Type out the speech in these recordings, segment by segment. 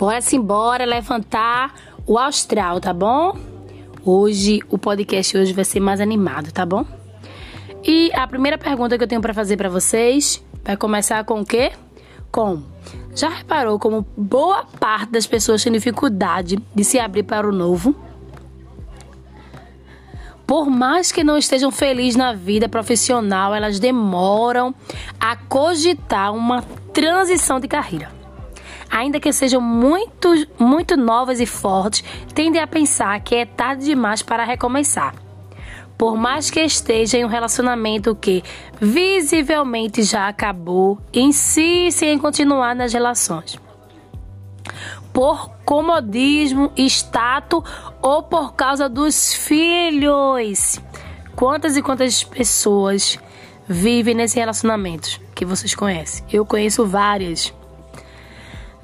Bora-se embora levantar o astral, tá bom? Hoje, o podcast hoje vai ser mais animado, tá bom? E a primeira pergunta que eu tenho para fazer para vocês vai começar com o quê? Com já reparou como boa parte das pessoas tem dificuldade de se abrir para o novo? Por mais que não estejam felizes na vida profissional, elas demoram a cogitar uma transição de carreira. Ainda que sejam muito, muito novas e fortes, tendem a pensar que é tarde demais para recomeçar. Por mais que esteja em um relacionamento que visivelmente já acabou, insistem em continuar nas relações por comodismo, status ou por causa dos filhos. Quantas e quantas pessoas vivem nesse relacionamento que vocês conhecem? Eu conheço várias.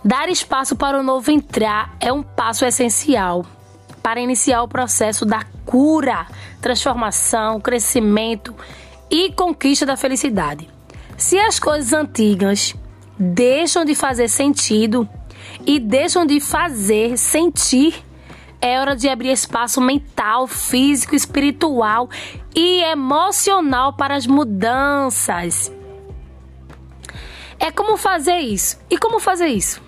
Dar espaço para o novo entrar é um passo essencial para iniciar o processo da cura, transformação, crescimento e conquista da felicidade. Se as coisas antigas deixam de fazer sentido, e deixam de fazer sentir. É hora de abrir espaço mental, físico, espiritual e emocional para as mudanças. É como fazer isso. E como fazer isso?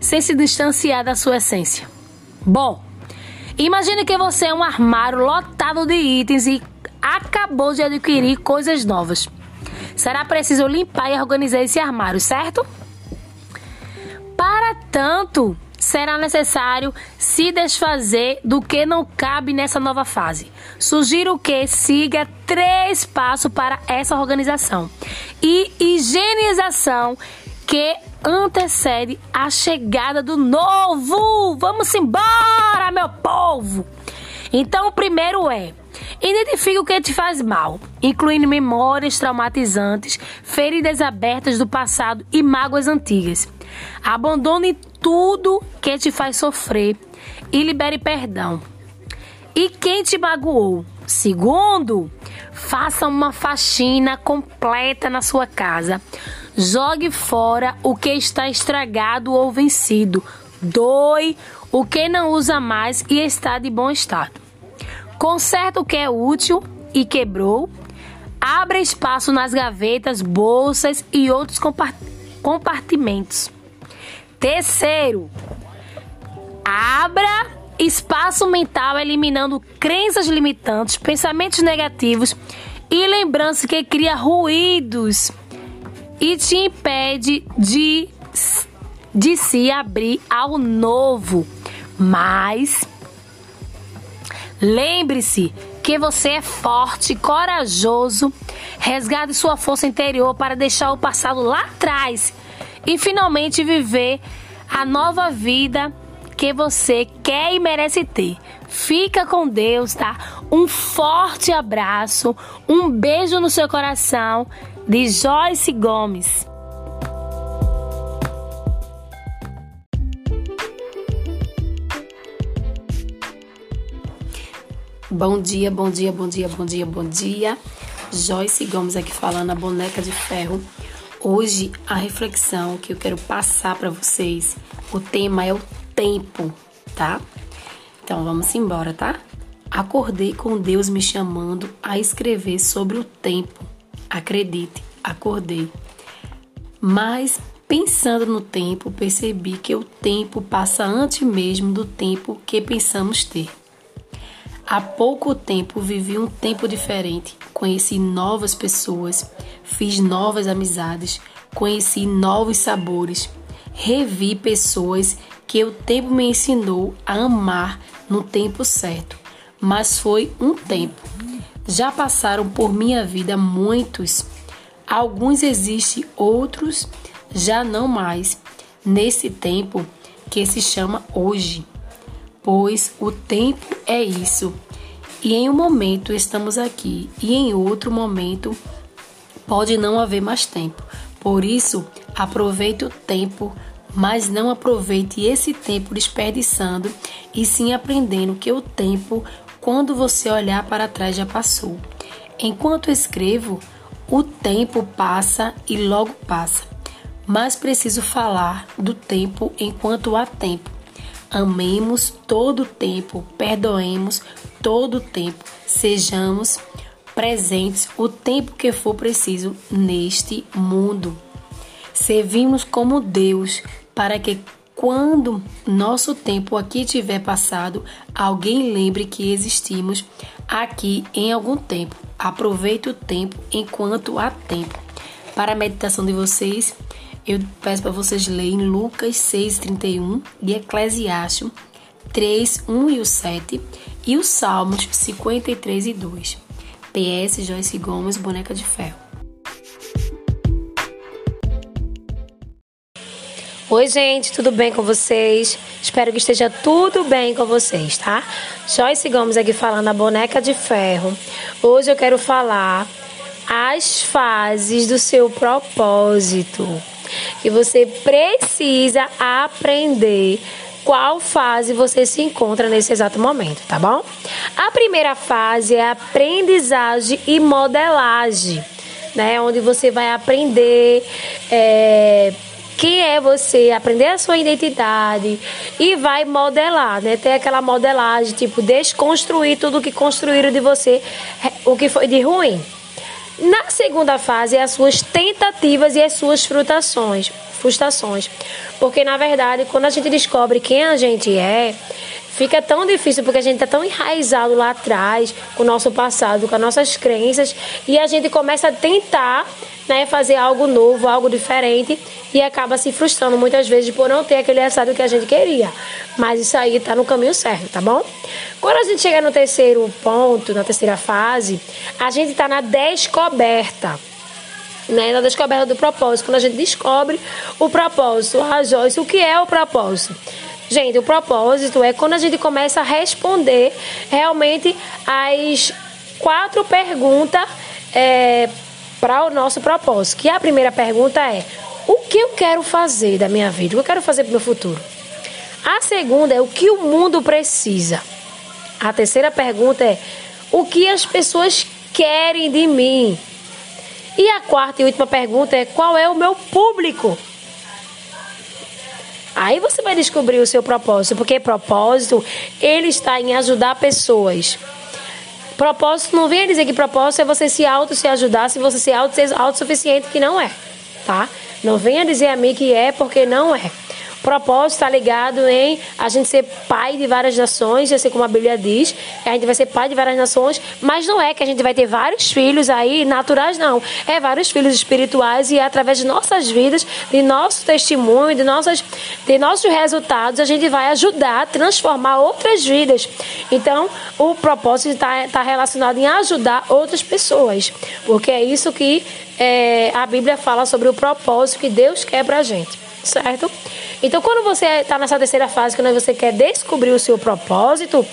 Sem se distanciar da sua essência. Bom, imagine que você é um armário lotado de itens e acabou de adquirir coisas novas. Será preciso limpar e organizar esse armário, certo? Para tanto, será necessário se desfazer do que não cabe nessa nova fase. Sugiro que siga três passos para essa organização e higienização que antecede a chegada do novo. Vamos embora, meu povo! Então, o primeiro é Identifique o que te faz mal, incluindo memórias traumatizantes, feridas abertas do passado e mágoas antigas. Abandone tudo que te faz sofrer e libere perdão. E quem te magoou? Segundo, faça uma faxina completa na sua casa. Jogue fora o que está estragado ou vencido. Doe o que não usa mais e está de bom estado. Conserta o que é útil e quebrou. Abra espaço nas gavetas, bolsas e outros compartimentos. Terceiro, abra espaço mental eliminando crenças limitantes, pensamentos negativos e lembranças que cria ruídos e te impede de, de se abrir ao novo. Mas lembre-se que você é forte, corajoso, resgate sua força interior para deixar o passado lá atrás e finalmente viver a nova vida que você quer e merece ter. Fica com Deus, tá? Um forte abraço, um beijo no seu coração de Joyce Gomes. Bom dia, bom dia, bom dia, bom dia, bom dia. Joyce Gomes aqui falando, a boneca de ferro. Hoje a reflexão que eu quero passar para vocês, o tema é o tempo, tá? Então vamos embora, tá? Acordei com Deus me chamando a escrever sobre o tempo. Acredite, acordei. Mas pensando no tempo, percebi que o tempo passa antes mesmo do tempo que pensamos ter. Há pouco tempo vivi um tempo diferente, conheci novas pessoas, fiz novas amizades, conheci novos sabores, revi pessoas que o tempo me ensinou a amar no tempo certo. Mas foi um tempo. Já passaram por minha vida muitos. Alguns existem, outros já não mais. Nesse tempo que se chama hoje. Pois o tempo é isso. E em um momento estamos aqui e em outro momento pode não haver mais tempo. Por isso, aproveite o tempo, mas não aproveite esse tempo desperdiçando e sim aprendendo que o tempo, quando você olhar para trás, já passou. Enquanto escrevo, o tempo passa e logo passa. mas preciso falar do tempo enquanto há tempo. Amemos todo o tempo, perdoemos todo o tempo, sejamos presentes o tempo que for preciso neste mundo. Servimos como Deus para que quando nosso tempo aqui tiver passado, alguém lembre que existimos aqui em algum tempo. Aproveite o tempo enquanto há tempo. Para a meditação de vocês, eu peço para vocês lerem Lucas 6:31 e Eclesiastes 3, 1 e o 7 e os Salmos 53 e 2. PS Joyce Gomes, boneca de ferro. Oi, gente, tudo bem com vocês? Espero que esteja tudo bem com vocês, tá? Joyce Gomes aqui falando a boneca de ferro. Hoje eu quero falar as fases do seu propósito. Que você precisa aprender qual fase você se encontra nesse exato momento, tá bom? A primeira fase é aprendizagem e modelagem, né? Onde você vai aprender. É quem é você, aprender a sua identidade e vai modelar, né? Ter aquela modelagem, tipo, desconstruir tudo que construíram de você, o que foi de ruim. Na segunda fase, é as suas tentativas e as suas frustrações, frustrações. Porque, na verdade, quando a gente descobre quem a gente é, fica tão difícil porque a gente está tão enraizado lá atrás com o nosso passado, com as nossas crenças, e a gente começa a tentar né, fazer algo novo, algo diferente e acaba se frustrando muitas vezes por não ter aquele resultado que a gente queria. Mas isso aí está no caminho certo, tá bom? Quando a gente chega no terceiro ponto, na terceira fase, a gente está na descoberta. Né, na descoberta do propósito, quando a gente descobre o propósito, a Joyce, o que é o propósito? Gente, o propósito é quando a gente começa a responder realmente as quatro perguntas é, para o nosso propósito. Que a primeira pergunta é: o que eu quero fazer da minha vida? O que eu quero fazer para o meu futuro? A segunda é: o que o mundo precisa? A terceira pergunta é: o que as pessoas querem de mim? E a quarta e última pergunta é: qual é o meu público? Aí você vai descobrir o seu propósito, porque propósito ele está em ajudar pessoas. Propósito não vem dizer que propósito é você se auto se ajudar, se você se auto ser autossuficiente, que não é, tá? Não venha dizer a mim que é porque não é propósito está ligado em a gente ser pai de várias nações, assim como a Bíblia diz, a gente vai ser pai de várias nações, mas não é que a gente vai ter vários filhos aí naturais, não. É vários filhos espirituais e é através de nossas vidas, de nosso testemunho, de, nossas, de nossos resultados, a gente vai ajudar a transformar outras vidas. Então, o propósito está tá relacionado em ajudar outras pessoas, porque é isso que é, a Bíblia fala sobre o propósito que Deus quer para a gente certo? Então, quando você está nessa terceira fase, quando você quer descobrir o seu propósito,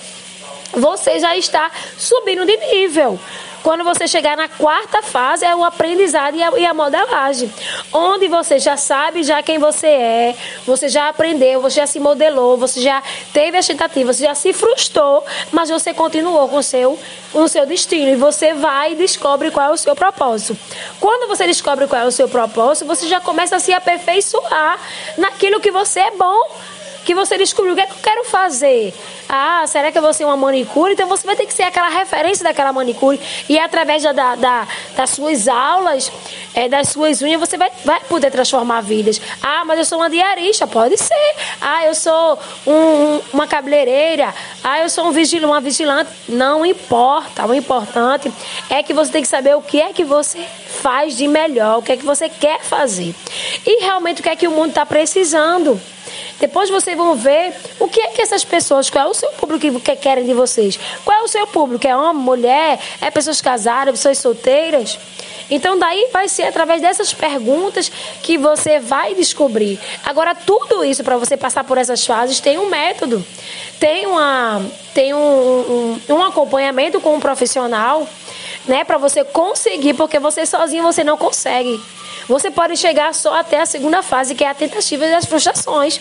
você já está subindo de nível. Quando você chegar na quarta fase, é o aprendizado e a, e a, modelagem. Onde você já sabe já quem você é, você já aprendeu, você já se modelou, você já teve a tentativa, você já se frustrou, mas você continuou com o seu, com o seu destino. E você vai e descobre qual é o seu propósito. Quando você descobre qual é o seu propósito, você já começa a se aperfeiçoar naquilo que você é bom que você descobriu o que, é que eu quero fazer. Ah, será que eu vou ser uma manicure? Então você vai ter que ser aquela referência daquela manicure. E através da, da das suas aulas, é, das suas unhas, você vai, vai poder transformar vidas. Ah, mas eu sou uma diarista. Pode ser. Ah, eu sou um, uma cabeleireira. Ah, eu sou um vigilante, uma vigilante. Não importa. O importante é que você tem que saber o que é que você faz de melhor, o que é que você quer fazer. E realmente o que é que o mundo está precisando. Depois vocês vão ver o que é que essas pessoas, qual é o seu público que querem de vocês. Qual é o seu público? É homem, mulher? É pessoas casadas, pessoas solteiras? Então daí vai ser através dessas perguntas que você vai descobrir. Agora tudo isso para você passar por essas fases tem um método, tem uma tem um, um, um acompanhamento com um profissional, né, para você conseguir, porque você sozinho você não consegue. Você pode chegar só até a segunda fase, que é a tentativa das frustrações.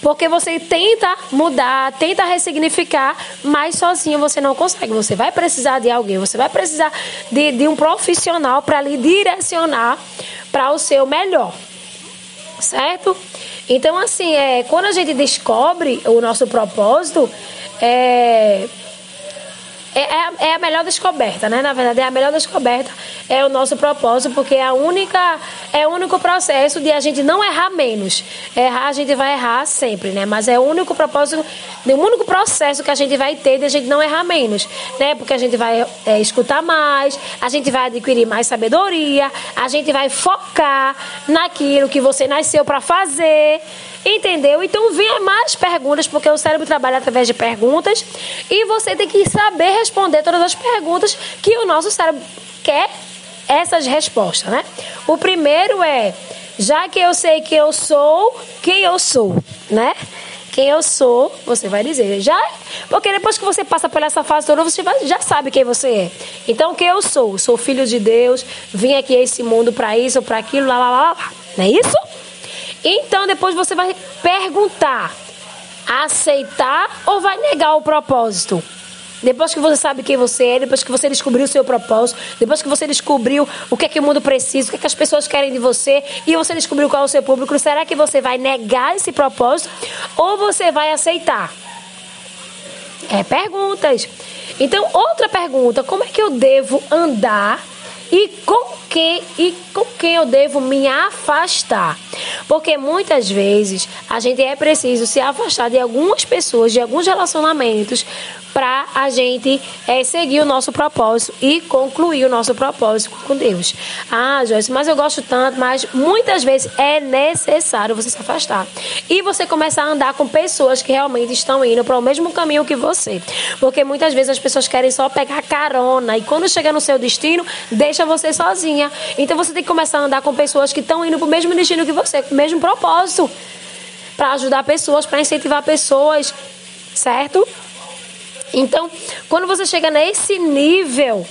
Porque você tenta mudar, tenta ressignificar, mas sozinho você não consegue. Você vai precisar de alguém, você vai precisar de, de um profissional para lhe direcionar para o seu melhor. certo? Então, assim, é, quando a gente descobre o nosso propósito, é, é, é, é, a melhor descoberta, né? Na verdade, é a melhor descoberta é o nosso propósito, porque é a única é o único processo de a gente não errar menos. Errar a gente vai errar sempre, né? Mas é o único propósito, o único processo que a gente vai ter de a gente não errar menos, né? Porque a gente vai é, escutar mais, a gente vai adquirir mais sabedoria, a gente vai focar naquilo que você nasceu para fazer. Entendeu? Então venha mais perguntas, porque o cérebro trabalha através de perguntas e você tem que saber responder todas as perguntas que o nosso cérebro quer essas respostas, né? O primeiro é, já que eu sei que eu sou, quem eu sou, né? Quem eu sou, você vai dizer. Já, porque depois que você passa por essa fase toda, você já sabe quem você é. Então, quem eu sou? Sou filho de Deus, vim aqui a esse mundo para isso, para aquilo, lá, lá, lá, lá. Não é isso? Então depois você vai perguntar: aceitar ou vai negar o propósito? Depois que você sabe quem você é, depois que você descobriu o seu propósito, depois que você descobriu o que é que o mundo precisa, o que é que as pessoas querem de você e você descobriu qual é o seu público, será que você vai negar esse propósito ou você vai aceitar? É perguntas. Então, outra pergunta: como é que eu devo andar e com quem e com quem eu devo me afastar. Porque muitas vezes a gente é preciso se afastar de algumas pessoas, de alguns relacionamentos, para a gente é, seguir o nosso propósito e concluir o nosso propósito com Deus. Ah, Joyce, mas eu gosto tanto, mas muitas vezes é necessário você se afastar. E você começar a andar com pessoas que realmente estão indo para o mesmo caminho que você. Porque muitas vezes as pessoas querem só pegar carona e quando chega no seu destino, deixa você sozinha. Então você tem que começar a andar com pessoas que estão indo para o mesmo destino que você, com o mesmo propósito. Para ajudar pessoas, para incentivar pessoas, certo? Então, quando você chega nesse nível,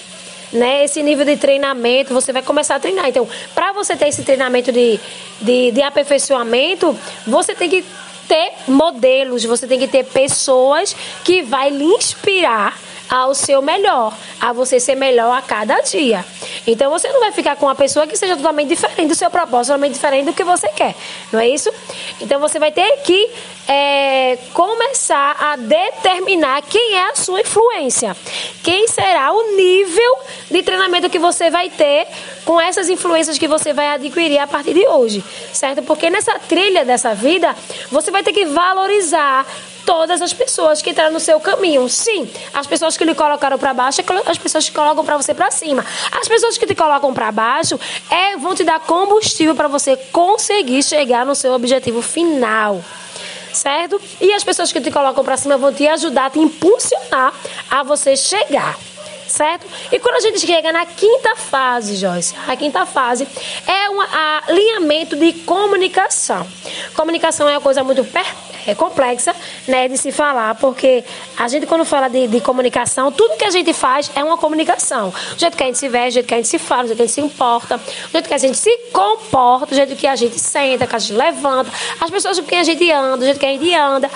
né, esse nível de treinamento, você vai começar a treinar. Então, para você ter esse treinamento de, de, de aperfeiçoamento, você tem que ter modelos, você tem que ter pessoas que vai lhe inspirar ao seu melhor, a você ser melhor a cada dia. Então você não vai ficar com uma pessoa que seja totalmente diferente do seu propósito, totalmente diferente do que você quer, não é isso? Então você vai ter que é, começar a determinar quem é a sua influência, quem será o nível de treinamento que você vai ter com essas influências que você vai adquirir a partir de hoje, certo? Porque nessa trilha dessa vida, você vai ter que valorizar todas as pessoas que entraram no seu caminho. Sim, as pessoas que lhe colocaram para baixo, as pessoas que colocam para você para cima. As pessoas que te colocam para baixo é, vão te dar combustível para você conseguir chegar no seu objetivo final. Certo? E as pessoas que te colocam para cima vão te ajudar, te impulsionar a você chegar certo? E quando a gente chega na quinta fase, Joyce, a quinta fase é um alinhamento de comunicação. Comunicação é uma coisa muito é, complexa, né, de se falar, porque a gente quando fala de, de, comunicação, tudo que a gente faz é uma comunicação. O jeito que a gente se veste, o jeito que a gente se fala, o jeito que a gente se importa, o jeito que a gente se comporta, o jeito que a gente senta, que a gente levanta, as pessoas com quem a gente anda, o jeito que a gente anda.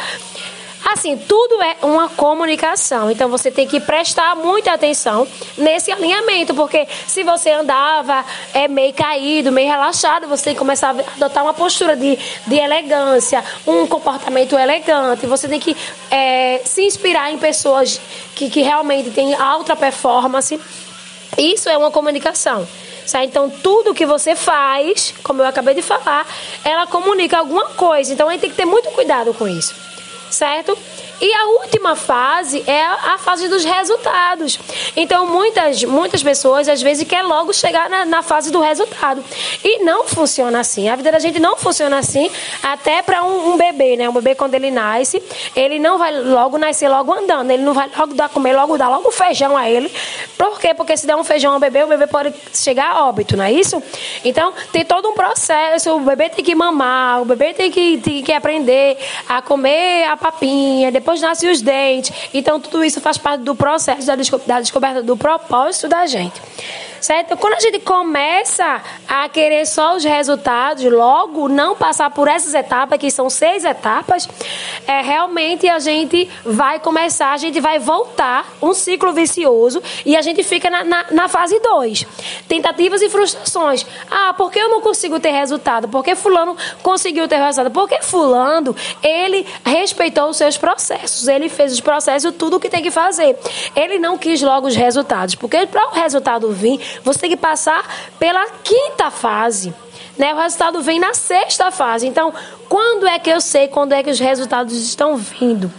Assim, tudo é uma comunicação. Então você tem que prestar muita atenção nesse alinhamento, porque se você andava é meio caído, meio relaxado, você tem que começar a adotar uma postura de, de elegância, um comportamento elegante. Você tem que é, se inspirar em pessoas que, que realmente têm alta performance. Isso é uma comunicação. Então, tudo que você faz, como eu acabei de falar, ela comunica alguma coisa. Então, a gente tem que ter muito cuidado com isso certo? E a última fase é a fase dos resultados. Então, muitas, muitas pessoas às vezes querem logo chegar na, na fase do resultado. E não funciona assim. A vida da gente não funciona assim, até para um, um, bebê, né? Um bebê, quando ele nasce, ele não vai logo nascer logo andando. Ele não vai logo dar comer, logo dar logo feijão a ele. Por quê? Porque se der um feijão ao bebê, o bebê pode chegar a óbito, não é isso? Então, tem todo um processo. O bebê tem que mamar, o bebê tem que, tem que aprender a comer a papinha, depois depois nascem os dentes. Então, tudo isso faz parte do processo da, descoberta do propósito da gente. Certo? Quando a gente começa a querer só os resultados, logo não passar por essas etapas, que são seis etapas, é, realmente a gente vai começar, a gente vai voltar um ciclo vicioso e a gente fica na, na, na fase 2. Tentativas e frustrações. Ah, por que eu não consigo ter resultado? Por que fulano conseguiu ter resultado? Porque fulano, ele respeitou os seus processos, ele fez os processos, tudo o que tem que fazer. Ele não quis logo os resultados, porque para o resultado vir, você tem que passar pela quinta fase. Né? O resultado vem na sexta fase. Então, quando é que eu sei quando é que os resultados estão vindo?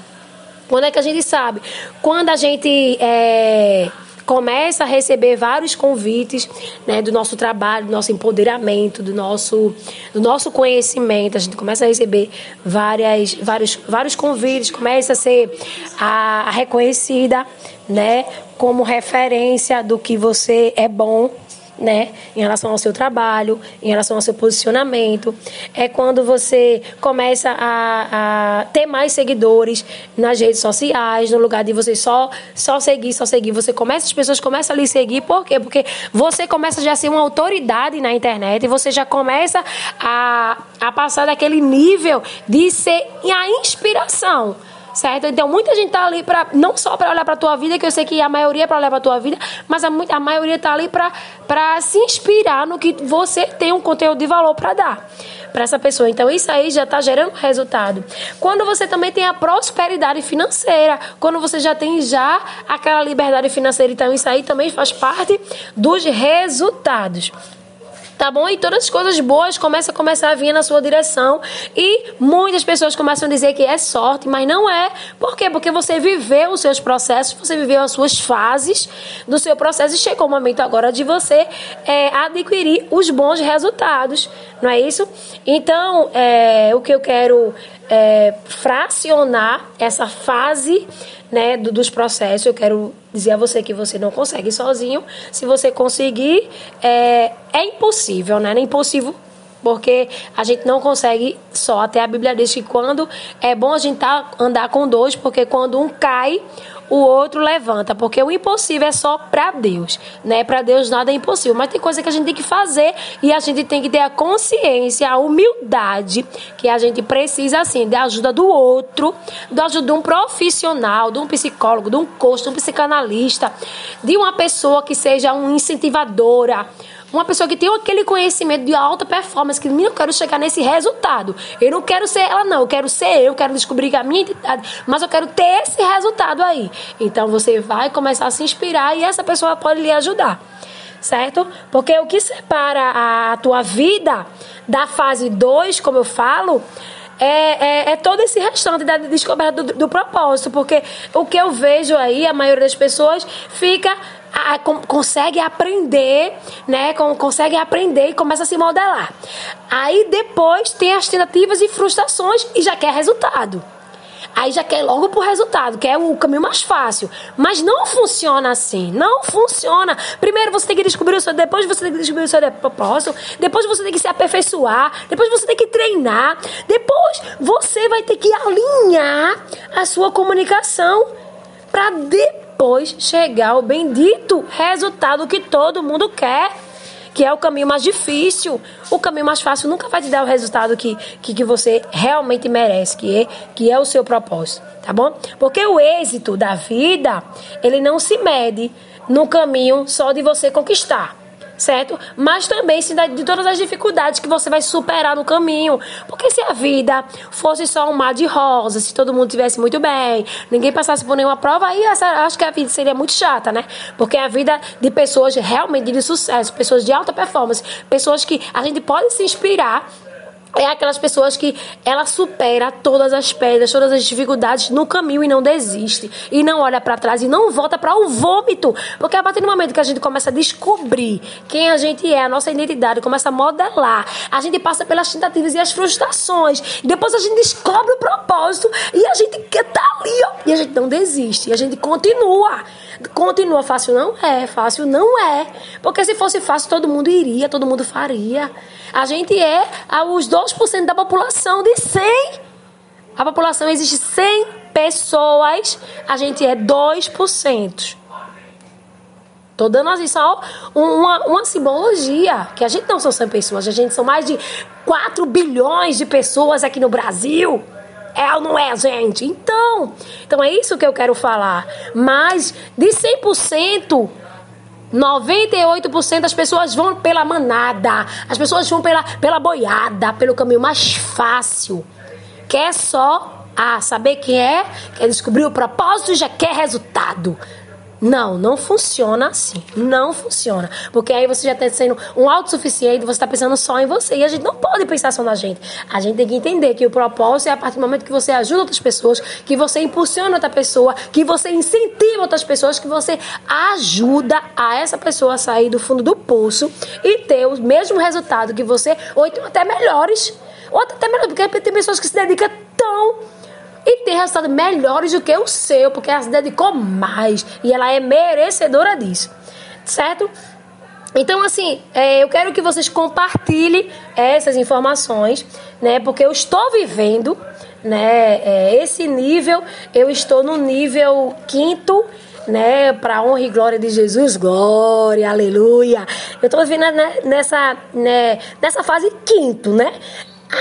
Quando é que a gente sabe? Quando a gente é, começa a receber vários convites né, do nosso trabalho, do nosso empoderamento, do nosso, do nosso conhecimento. A gente começa a receber várias, vários, vários convites, começa a ser a, a reconhecida né, como referência do que você é bom né, em relação ao seu trabalho, em relação ao seu posicionamento. É quando você começa a, a, ter mais seguidores nas redes sociais, no lugar de você só, só seguir, só seguir. Você começa, as pessoas começam a lhe seguir, por quê? Porque você começa já a ser uma autoridade na internet e você já começa a, a passar daquele nível de ser a inspiração certo? Então muita gente tá ali para não só para olhar para tua vida, que eu sei que a maioria é para olhar para tua vida, mas a, a maioria tá ali para para se inspirar no que você tem um conteúdo de valor para dar para essa pessoa. Então isso aí já está gerando resultado. Quando você também tem a prosperidade financeira, quando você já tem já aquela liberdade financeira, então isso aí também faz parte dos resultados tá bom? E todas as coisas boas começam a começar a vir na sua direção e muitas pessoas começam a dizer que é sorte, mas não é. Por quê? Porque você viveu os seus processos, você viveu as suas fases do seu processo e chegou o momento agora de você é, adquirir os bons resultados, não é isso? Então, é, o que eu quero é, fracionar essa fase né, do, dos processos. Eu quero dizer a você que você não consegue sozinho. Se você conseguir, é, é impossível, né? É impossível porque a gente não consegue só. Até a Bíblia diz que quando é bom a gente tá, andar com dois, porque quando um cai, o outro levanta, porque o impossível é só para Deus, né? Para Deus nada é impossível, mas tem coisa que a gente tem que fazer e a gente tem que ter a consciência, a humildade que a gente precisa assim, da ajuda do outro, da ajuda de um profissional, de um psicólogo, de um coach, de um psicanalista, de uma pessoa que seja uma incentivadora, uma pessoa que tem aquele conhecimento de alta performance, que eu quero chegar nesse resultado. Eu não quero ser ela, não. Eu quero ser eu, quero descobrir a minha identidade, mas eu quero ter esse resultado aí. Então você vai começar a se inspirar e essa pessoa pode lhe ajudar. Certo? Porque o que separa a tua vida da fase 2, como eu falo, é, é, é, todo esse restante da descoberta do, do, propósito, porque o que eu vejo aí, a maioria das pessoas fica a, consegue aprender, né? Consegue aprender e começa a se modelar. Aí depois tem as tentativas e frustrações e já quer resultado. Aí já quer logo pro resultado, que é o caminho mais fácil. Mas não funciona assim. Não funciona. Primeiro você tem que descobrir o seu, depois você tem que descobrir o seu propósito, depois você tem que se aperfeiçoar, depois você tem que treinar, depois você vai ter que alinhar a sua comunicação para depois depois chegar ao bendito resultado que todo mundo quer, que é o caminho mais difícil. O caminho mais fácil nunca vai te dar o resultado que, que, que você realmente merece, que é, que é o seu propósito, tá bom? Porque o êxito da vida, ele não se mede no caminho só de você conquistar certo? Mas também de todas as dificuldades que você vai superar no caminho. Porque se a vida fosse só um mar de rosas, se todo mundo tivesse muito bem, ninguém passasse por nenhuma prova, aí essa, acho que a vida seria muito chata, né? Porque a vida de pessoas realmente de sucesso, pessoas de alta performance, pessoas que a gente pode se inspirar é aquelas pessoas que ela supera todas as pedras, todas as dificuldades no caminho e não desiste. E não olha para trás e não volta para o vômito. Porque a partir do momento que a gente começa a descobrir quem a gente é, a nossa identidade, começa a modelar, a gente passa pelas tentativas e as frustrações. Depois a gente descobre o propósito e a gente tá ali, ó. E a gente não desiste. E a gente continua. Continua fácil? Não é. Fácil não é. Porque se fosse fácil, todo mundo iria, todo mundo faria. A gente é os 2% da população de 100. A população existe 100 pessoas, a gente é 2%. Tô dando assim só uma, uma simbologia, que a gente não são 100 pessoas, a gente são mais de 4 bilhões de pessoas aqui no Brasil. É ou não é, gente? Então, então é isso que eu quero falar. Mas de 100%, 98% das pessoas vão pela manada. As pessoas vão pela, pela boiada, pelo caminho mais fácil. Quer só ah, saber quem é, quer descobrir o propósito e já quer resultado. Não, não funciona assim. Não funciona. Porque aí você já está sendo um autossuficiente, você está pensando só em você. E a gente não pode pensar só na gente. A gente tem que entender que o propósito é a partir do momento que você ajuda outras pessoas, que você impulsiona outra pessoa, que você incentiva outras pessoas, que você ajuda a essa pessoa a sair do fundo do poço e ter o mesmo resultado que você, ou então até melhores. Ou até melhor, porque tem pessoas que se dedicam tão e tem resultados melhores do que o seu, porque ela se dedicou mais e ela é merecedora disso, certo? Então, assim, é, eu quero que vocês compartilhem essas informações, né? Porque eu estou vivendo, né? É, esse nível, eu estou no nível quinto, né? Para honra e glória de Jesus, glória, aleluia. Eu estou vivendo nessa, né, nessa fase quinto, né?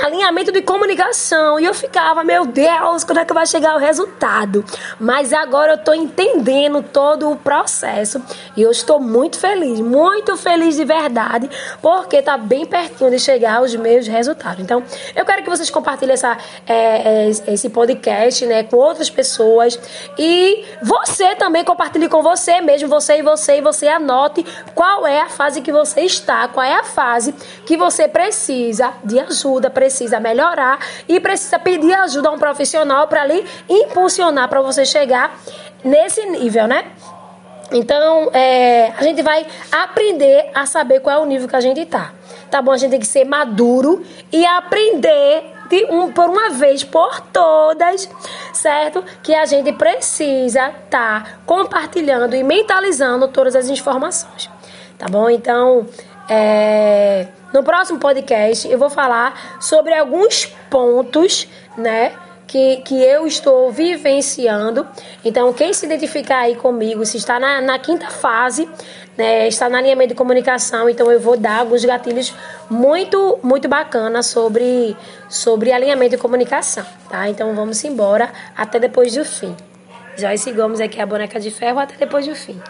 Alinhamento de comunicação. E eu ficava, meu Deus, quando é que vai chegar o resultado? Mas agora eu tô entendendo todo o processo e eu estou muito feliz, muito feliz de verdade, porque tá bem pertinho de chegar os meus resultados. Então, eu quero que vocês compartilhem essa, é, é, esse podcast né, com outras pessoas e você também compartilhe com você mesmo, você e você, e você anote qual é a fase que você está, qual é a fase que você precisa de ajuda precisa melhorar e precisa pedir ajuda a um profissional para ali impulsionar para você chegar nesse nível, né? Então, é, a gente vai aprender a saber qual é o nível que a gente tá. Tá bom? A gente tem que ser maduro e aprender de um, por uma vez por todas, certo? Que a gente precisa estar tá compartilhando e mentalizando todas as informações. Tá bom? Então, é, no próximo podcast eu vou falar sobre alguns pontos, né? Que, que eu estou vivenciando. Então, quem se identificar aí comigo, se está na, na quinta fase, né, está na alinhamento de comunicação, então eu vou dar alguns gatilhos muito, muito bacana sobre, sobre alinhamento de comunicação, tá? Então, vamos embora até depois do fim. Joyce Gomes aqui, a boneca de ferro, até depois do fim.